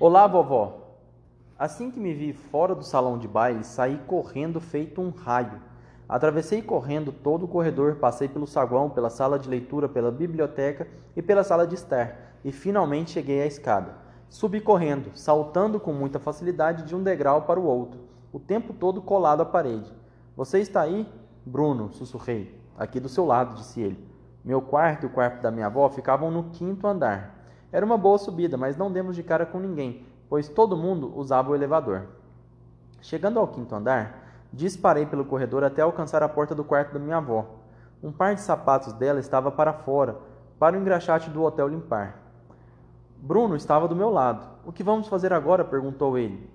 Olá, vovó! Assim que me vi fora do salão de baile, saí correndo feito um raio. Atravessei correndo todo o corredor, passei pelo saguão, pela sala de leitura, pela biblioteca e pela sala de estar, e finalmente cheguei à escada. Subi correndo, saltando com muita facilidade de um degrau para o outro, o tempo todo colado à parede. Você está aí? Bruno, sussurrei. Aqui do seu lado, disse ele. Meu quarto e o quarto da minha avó ficavam no quinto andar. Era uma boa subida, mas não demos de cara com ninguém, pois todo mundo usava o elevador. Chegando ao quinto andar, disparei pelo corredor até alcançar a porta do quarto da minha avó. Um par de sapatos dela estava para fora, para o engraxate do hotel limpar. Bruno estava do meu lado. O que vamos fazer agora? perguntou ele.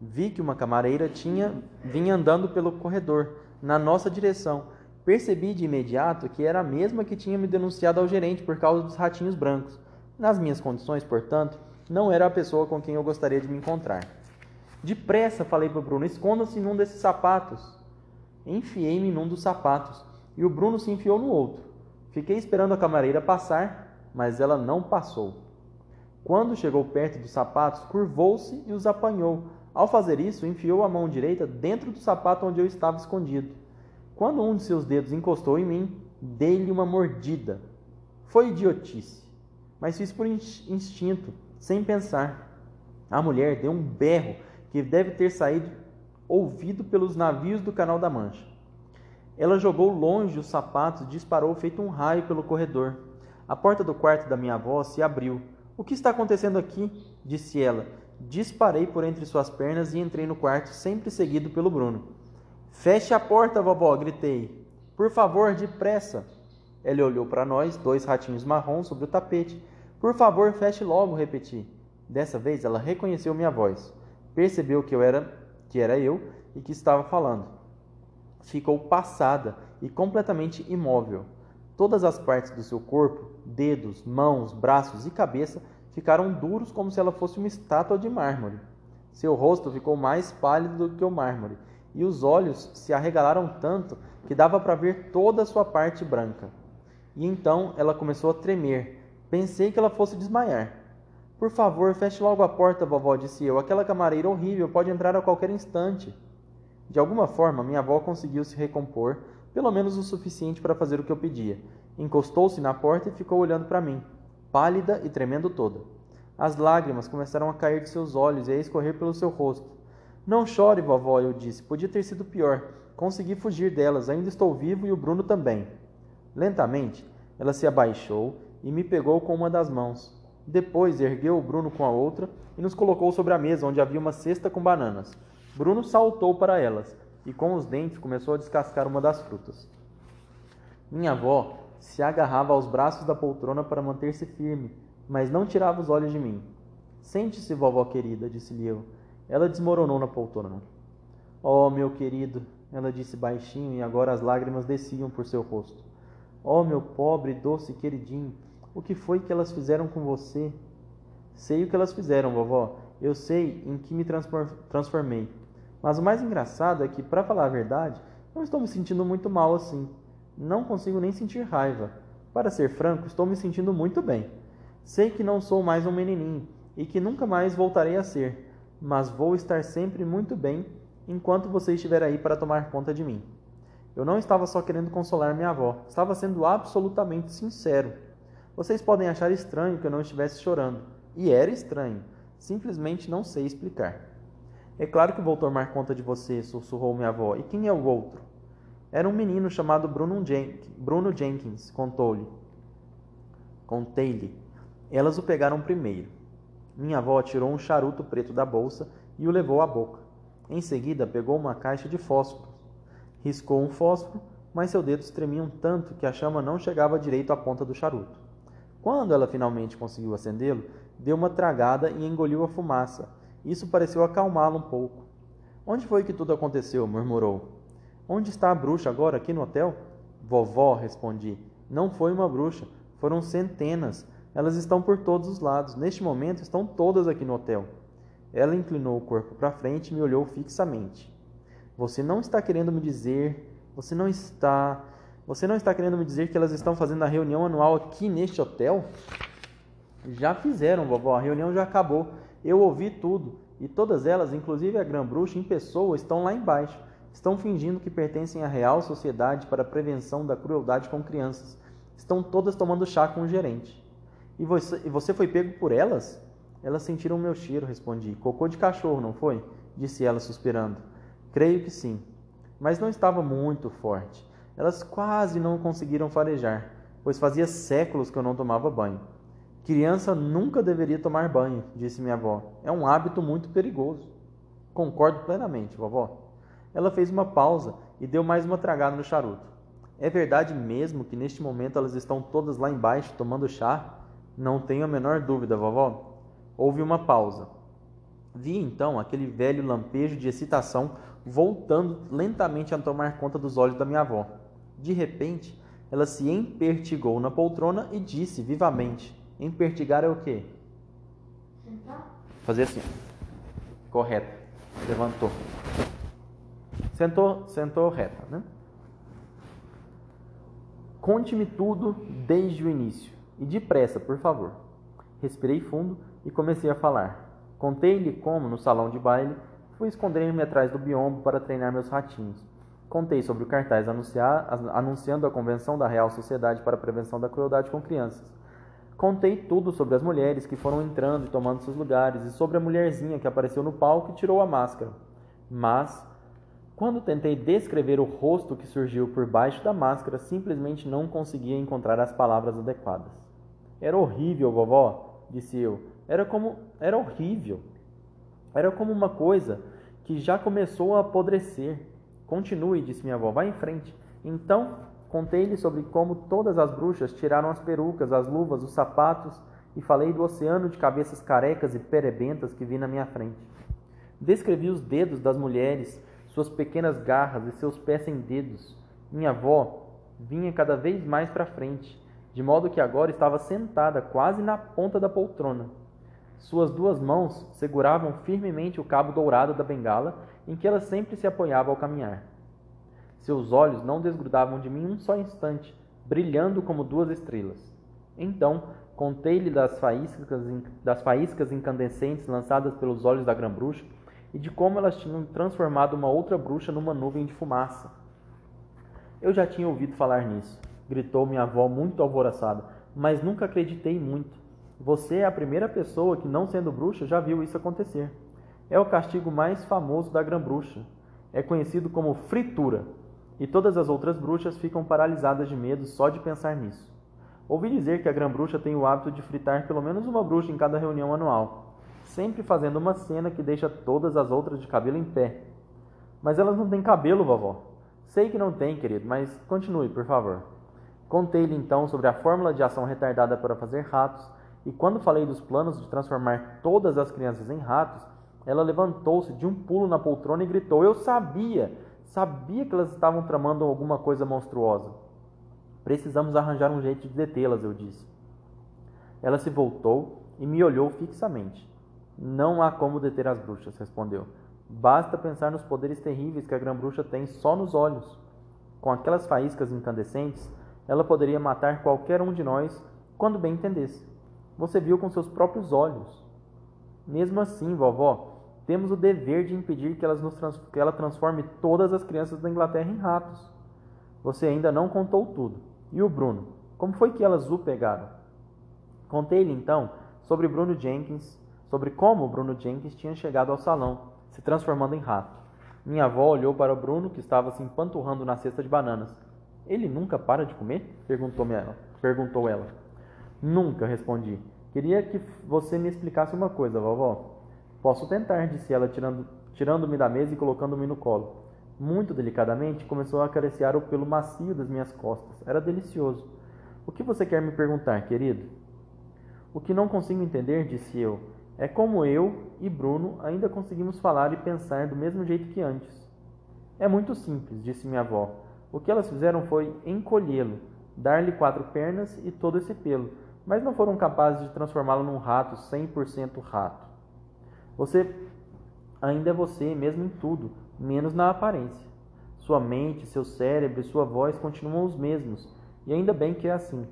Vi que uma camareira tinha vinha andando pelo corredor, na nossa direção. Percebi de imediato que era a mesma que tinha me denunciado ao gerente por causa dos ratinhos brancos. Nas minhas condições, portanto, não era a pessoa com quem eu gostaria de me encontrar. Depressa falei para o Bruno: esconda-se num desses sapatos. Enfiei-me num dos sapatos e o Bruno se enfiou no outro. Fiquei esperando a camareira passar, mas ela não passou. Quando chegou perto dos sapatos, curvou-se e os apanhou. Ao fazer isso, enfiou a mão direita dentro do sapato onde eu estava escondido. Quando um de seus dedos encostou em mim, dei-lhe uma mordida. Foi idiotice, mas fiz por instinto sem pensar. A mulher deu um berro que deve ter saído ouvido pelos navios do Canal da Mancha. Ela jogou longe os sapatos e disparou feito um raio pelo corredor. A porta do quarto da minha avó se abriu. O que está acontecendo aqui? disse ela. Disparei por entre suas pernas e entrei no quarto, sempre seguido pelo Bruno. Feche a porta, vovó! gritei. Por favor, depressa! Ela olhou para nós, dois ratinhos marrons sobre o tapete. Por favor, feche logo, repeti. Dessa vez ela reconheceu minha voz. Percebeu que eu era, que era eu e que estava falando. Ficou passada e completamente imóvel. Todas as partes do seu corpo, dedos, mãos, braços e cabeça, ficaram duros como se ela fosse uma estátua de mármore. Seu rosto ficou mais pálido do que o mármore, e os olhos se arregalaram tanto que dava para ver toda a sua parte branca. E então ela começou a tremer, Pensei que ela fosse desmaiar. Por favor, feche logo a porta, vovó, disse eu. Aquela camareira horrível pode entrar a qualquer instante. De alguma forma, minha avó conseguiu se recompor, pelo menos o suficiente para fazer o que eu pedia. Encostou-se na porta e ficou olhando para mim, pálida e tremendo toda. As lágrimas começaram a cair de seus olhos e a escorrer pelo seu rosto. Não chore, vovó, eu disse. Podia ter sido pior. Consegui fugir delas. Ainda estou vivo e o Bruno também. Lentamente, ela se abaixou e me pegou com uma das mãos. Depois ergueu o Bruno com a outra e nos colocou sobre a mesa, onde havia uma cesta com bananas. Bruno saltou para elas e, com os dentes, começou a descascar uma das frutas. Minha avó se agarrava aos braços da poltrona para manter-se firme, mas não tirava os olhos de mim. Sente-se, vovó querida, disse-lhe eu. Ela desmoronou na poltrona. Oh, meu querido, ela disse baixinho e agora as lágrimas desciam por seu rosto. Oh, meu pobre, doce queridinho, o que foi que elas fizeram com você? Sei o que elas fizeram, vovó. Eu sei em que me transformei. Mas o mais engraçado é que, para falar a verdade, não estou me sentindo muito mal assim. Não consigo nem sentir raiva. Para ser franco, estou me sentindo muito bem. Sei que não sou mais um menininho e que nunca mais voltarei a ser, mas vou estar sempre muito bem enquanto você estiver aí para tomar conta de mim. Eu não estava só querendo consolar minha avó, estava sendo absolutamente sincero. Vocês podem achar estranho que eu não estivesse chorando. E era estranho. Simplesmente não sei explicar. É claro que vou tomar conta de você, sussurrou minha avó. E quem é o outro? Era um menino chamado Bruno, Jen Bruno Jenkins, contou-lhe. Contei-lhe. Elas o pegaram primeiro. Minha avó tirou um charuto preto da bolsa e o levou à boca. Em seguida, pegou uma caixa de fósforo. Riscou um fósforo, mas seus dedos tremiam tanto que a chama não chegava direito à ponta do charuto. Quando ela finalmente conseguiu acendê-lo, deu uma tragada e engoliu a fumaça. Isso pareceu acalmá-lo um pouco. Onde foi que tudo aconteceu? murmurou. Onde está a bruxa agora, aqui no hotel? Vovó, respondi. Não foi uma bruxa, foram centenas. Elas estão por todos os lados. Neste momento estão todas aqui no hotel. Ela inclinou o corpo para frente e me olhou fixamente. Você não está querendo me dizer, você não está você não está querendo me dizer que elas estão fazendo a reunião anual aqui neste hotel? Já fizeram, vovó, a reunião já acabou. Eu ouvi tudo. E todas elas, inclusive a Grã-Bruxa em pessoa, estão lá embaixo. Estão fingindo que pertencem à Real Sociedade para a Prevenção da Crueldade com Crianças. Estão todas tomando chá com o gerente. E você, e você foi pego por elas? Elas sentiram o meu cheiro, respondi. Cocô de cachorro, não foi? Disse ela, suspirando. Creio que sim. Mas não estava muito forte. Elas quase não conseguiram farejar, pois fazia séculos que eu não tomava banho. Criança nunca deveria tomar banho, disse minha avó. É um hábito muito perigoso. Concordo plenamente, vovó. Ela fez uma pausa e deu mais uma tragada no charuto. É verdade mesmo que neste momento elas estão todas lá embaixo tomando chá? Não tenho a menor dúvida, vovó. Houve uma pausa. Vi então aquele velho lampejo de excitação voltando lentamente a tomar conta dos olhos da minha avó. De repente, ela se empertigou na poltrona e disse vivamente: Empertigar é o quê? Sentar? Fazer assim. Correto. Levantou. Sentou, sentou reta, né? Conte-me tudo desde o início. E depressa, por favor. Respirei fundo e comecei a falar. Contei-lhe como, no salão de baile, fui esconder-me atrás do biombo para treinar meus ratinhos. Contei sobre o cartaz anunciar, anunciando a convenção da Real Sociedade para a Prevenção da Crueldade com Crianças Contei tudo sobre as mulheres que foram entrando e tomando seus lugares e sobre a mulherzinha que apareceu no palco e tirou a máscara. Mas, quando tentei descrever o rosto que surgiu por baixo da máscara, simplesmente não conseguia encontrar as palavras adequadas. Era horrível, vovó, disse eu. Era como. Era horrível. Era como uma coisa que já começou a apodrecer. Continue, disse minha avó, vá em frente. Então, Contei-lhe sobre como todas as bruxas tiraram as perucas, as luvas, os sapatos e falei do oceano de cabeças carecas e perebentas que vi na minha frente. Descrevi os dedos das mulheres, suas pequenas garras e seus pés sem dedos. Minha avó vinha cada vez mais para frente, de modo que agora estava sentada quase na ponta da poltrona. Suas duas mãos seguravam firmemente o cabo dourado da bengala em que ela sempre se apoiava ao caminhar. Seus olhos não desgrudavam de mim um só instante, brilhando como duas estrelas. Então, contei-lhe das faíscas, das faíscas incandescentes lançadas pelos olhos da grã-bruxa e de como elas tinham transformado uma outra bruxa numa nuvem de fumaça. Eu já tinha ouvido falar nisso, gritou minha avó muito alvoroçada, mas nunca acreditei muito. Você é a primeira pessoa que, não sendo bruxa, já viu isso acontecer. É o castigo mais famoso da grã-bruxa. É conhecido como fritura e todas as outras bruxas ficam paralisadas de medo só de pensar nisso. Ouvi dizer que a Grã-Bruxa tem o hábito de fritar pelo menos uma bruxa em cada reunião anual, sempre fazendo uma cena que deixa todas as outras de cabelo em pé. Mas elas não têm cabelo, vovó. Sei que não tem, querido, mas continue, por favor. Contei-lhe então sobre a fórmula de ação retardada para fazer ratos, e quando falei dos planos de transformar todas as crianças em ratos, ela levantou-se de um pulo na poltrona e gritou: Eu sabia! Sabia que elas estavam tramando alguma coisa monstruosa. Precisamos arranjar um jeito de detê-las, eu disse. Ela se voltou e me olhou fixamente. Não há como deter as bruxas, respondeu. Basta pensar nos poderes terríveis que a grã-bruxa tem só nos olhos. Com aquelas faíscas incandescentes, ela poderia matar qualquer um de nós quando bem entendesse. Você viu com seus próprios olhos. Mesmo assim, vovó, temos o dever de impedir que, trans, que ela transforme todas as crianças da Inglaterra em ratos. Você ainda não contou tudo. E o Bruno? Como foi que elas o pegaram? Contei-lhe então sobre Bruno Jenkins, sobre como Bruno Jenkins tinha chegado ao salão, se transformando em rato. Minha avó olhou para o Bruno, que estava se empanturrando na cesta de bananas. Ele nunca para de comer? Perguntou ela. Perguntou ela. Nunca, respondi. Queria que você me explicasse uma coisa, vovó. Posso tentar, disse ela, tirando-me tirando da mesa e colocando-me no colo. Muito delicadamente, começou a acariciar o pelo macio das minhas costas. Era delicioso. O que você quer me perguntar, querido? O que não consigo entender, disse eu, é como eu e Bruno ainda conseguimos falar e pensar do mesmo jeito que antes. É muito simples, disse minha avó. O que elas fizeram foi encolhê-lo, dar-lhe quatro pernas e todo esse pelo, mas não foram capazes de transformá-lo num rato 100% rato. Você ainda é você mesmo em tudo, menos na aparência. Sua mente, seu cérebro e sua voz continuam os mesmos, e ainda bem que é assim.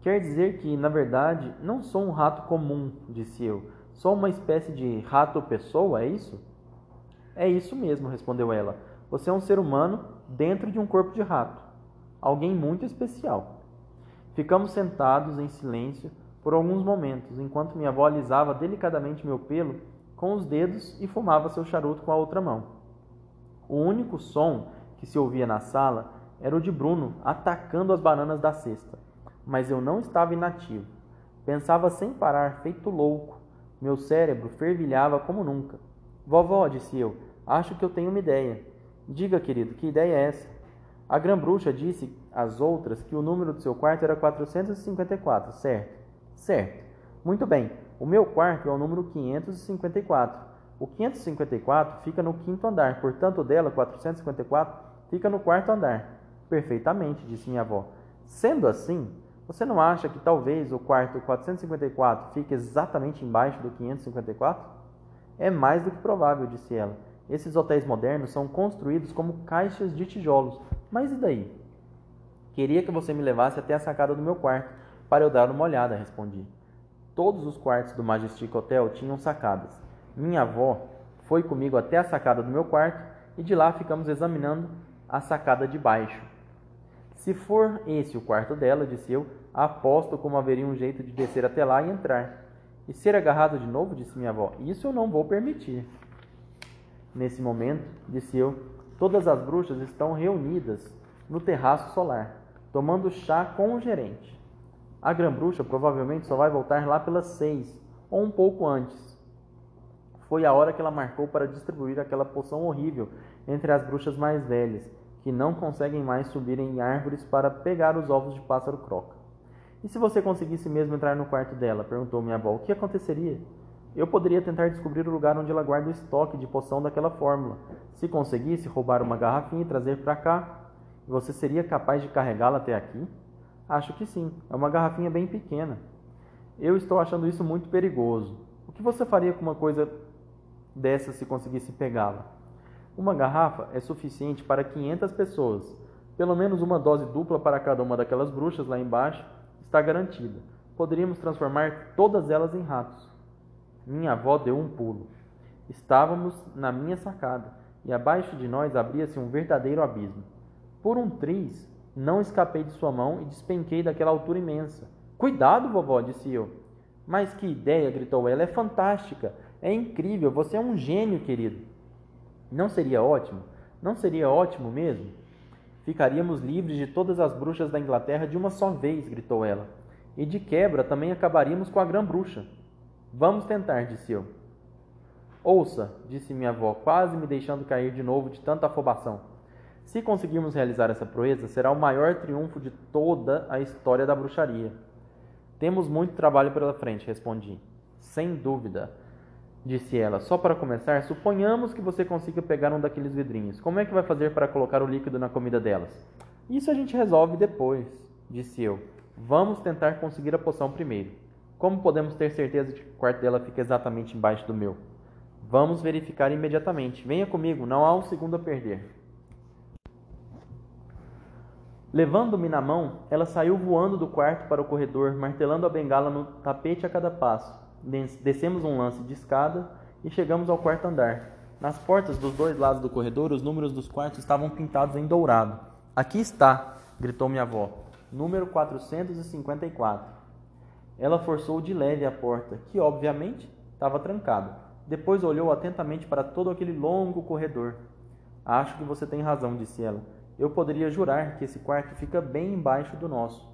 Quer dizer que, na verdade, não sou um rato comum, disse eu. Sou uma espécie de rato-pessoa, é isso? É isso mesmo, respondeu ela. Você é um ser humano dentro de um corpo de rato. Alguém muito especial. Ficamos sentados em silêncio por alguns momentos, enquanto minha avó alisava delicadamente meu pelo com os dedos e fumava seu charuto com a outra mão. O único som que se ouvia na sala era o de Bruno atacando as bananas da cesta. Mas eu não estava inativo. Pensava sem parar, feito louco. Meu cérebro fervilhava como nunca. Vovó, disse eu, acho que eu tenho uma ideia. Diga, querido, que ideia é essa? A grã-bruxa disse às outras que o número do seu quarto era 454, certo? Certo. Muito bem. O meu quarto é o número 554. O 554 fica no quinto andar, portanto, dela, 454, fica no quarto andar. Perfeitamente, disse minha avó. Sendo assim, você não acha que talvez o quarto 454 fique exatamente embaixo do 554? É mais do que provável, disse ela. Esses hotéis modernos são construídos como caixas de tijolos. Mas e daí? Queria que você me levasse até a sacada do meu quarto para eu dar uma olhada, respondi. Todos os quartos do Majestic Hotel tinham sacadas. Minha avó foi comigo até a sacada do meu quarto e de lá ficamos examinando a sacada de baixo. Se for esse o quarto dela, disse eu, aposto como haveria um jeito de descer até lá e entrar. E ser agarrado de novo, disse minha avó, isso eu não vou permitir. Nesse momento, disse eu, todas as bruxas estão reunidas no terraço solar, tomando chá com o gerente. A grã-bruxa provavelmente só vai voltar lá pelas seis, ou um pouco antes. Foi a hora que ela marcou para distribuir aquela poção horrível entre as bruxas mais velhas, que não conseguem mais subir em árvores para pegar os ovos de pássaro croca. E se você conseguisse mesmo entrar no quarto dela? perguntou minha avó. O que aconteceria? Eu poderia tentar descobrir o lugar onde ela guarda o estoque de poção daquela fórmula. Se conseguisse roubar uma garrafinha e trazer para cá, você seria capaz de carregá-la até aqui? Acho que sim. É uma garrafinha bem pequena. Eu estou achando isso muito perigoso. O que você faria com uma coisa dessa se conseguisse pegá-la? Uma garrafa é suficiente para 500 pessoas. Pelo menos uma dose dupla para cada uma daquelas bruxas lá embaixo está garantida. Poderíamos transformar todas elas em ratos. Minha avó deu um pulo. Estávamos na minha sacada e abaixo de nós abria-se um verdadeiro abismo. Por um triz, não escapei de sua mão e despenquei daquela altura imensa. Cuidado, vovó, disse eu. Mas que ideia, gritou ela. É fantástica. É incrível. Você é um gênio, querido. Não seria ótimo? Não seria ótimo mesmo? Ficaríamos livres de todas as bruxas da Inglaterra de uma só vez, gritou ela. E de quebra também acabaríamos com a grã-bruxa. Vamos tentar, disse eu. Ouça, disse minha avó, quase me deixando cair de novo de tanta afobação. Se conseguirmos realizar essa proeza, será o maior triunfo de toda a história da bruxaria. Temos muito trabalho pela frente, respondi. Sem dúvida, disse ela. Só para começar, suponhamos que você consiga pegar um daqueles vidrinhos. Como é que vai fazer para colocar o líquido na comida delas? Isso a gente resolve depois, disse eu. Vamos tentar conseguir a poção primeiro. Como podemos ter certeza de que o quarto dela fica exatamente embaixo do meu? Vamos verificar imediatamente. Venha comigo, não há um segundo a perder. Levando-me na mão, ela saiu voando do quarto para o corredor, martelando a bengala no tapete a cada passo. Descemos um lance de escada e chegamos ao quarto andar. Nas portas dos dois lados do corredor, os números dos quartos estavam pintados em dourado. Aqui está, gritou minha avó. Número 454. Ela forçou de leve a porta, que obviamente estava trancada. Depois olhou atentamente para todo aquele longo corredor. Acho que você tem razão, disse ela eu poderia jurar que esse quarto fica bem embaixo do nosso.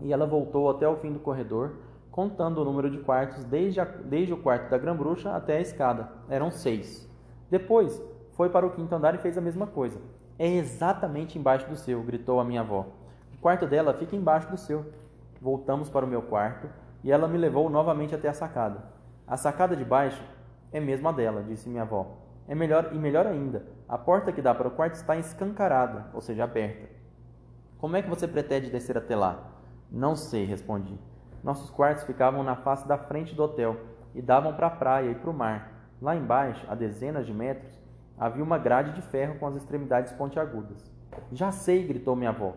E ela voltou até o fim do corredor, contando o número de quartos desde, a, desde o quarto da grã-bruxa até a escada. Eram seis. Depois, foi para o quinto andar e fez a mesma coisa. É exatamente embaixo do seu, gritou a minha avó. O quarto dela fica embaixo do seu. Voltamos para o meu quarto e ela me levou novamente até a sacada. A sacada de baixo é mesmo a dela, disse minha avó. É melhor e melhor ainda, a porta que dá para o quarto está escancarada, ou seja, aberta. Como é que você pretende descer até lá? Não sei, respondi. Nossos quartos ficavam na face da frente do hotel e davam para a praia e para o mar. Lá embaixo, a dezenas de metros, havia uma grade de ferro com as extremidades pontiagudas. Já sei, gritou minha avó.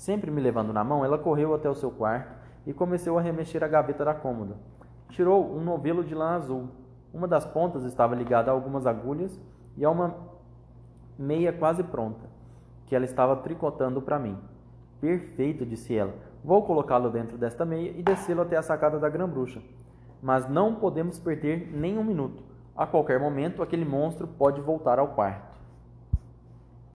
Sempre me levando na mão, ela correu até o seu quarto e começou a remexer a gaveta da cômoda. Tirou um novelo de lã azul. Uma das pontas estava ligada a algumas agulhas e a uma meia quase pronta, que ela estava tricotando para mim. Perfeito, disse ela. Vou colocá-lo dentro desta meia e descê-lo até a sacada da grã-bruxa. Mas não podemos perder nem um minuto. A qualquer momento, aquele monstro pode voltar ao quarto.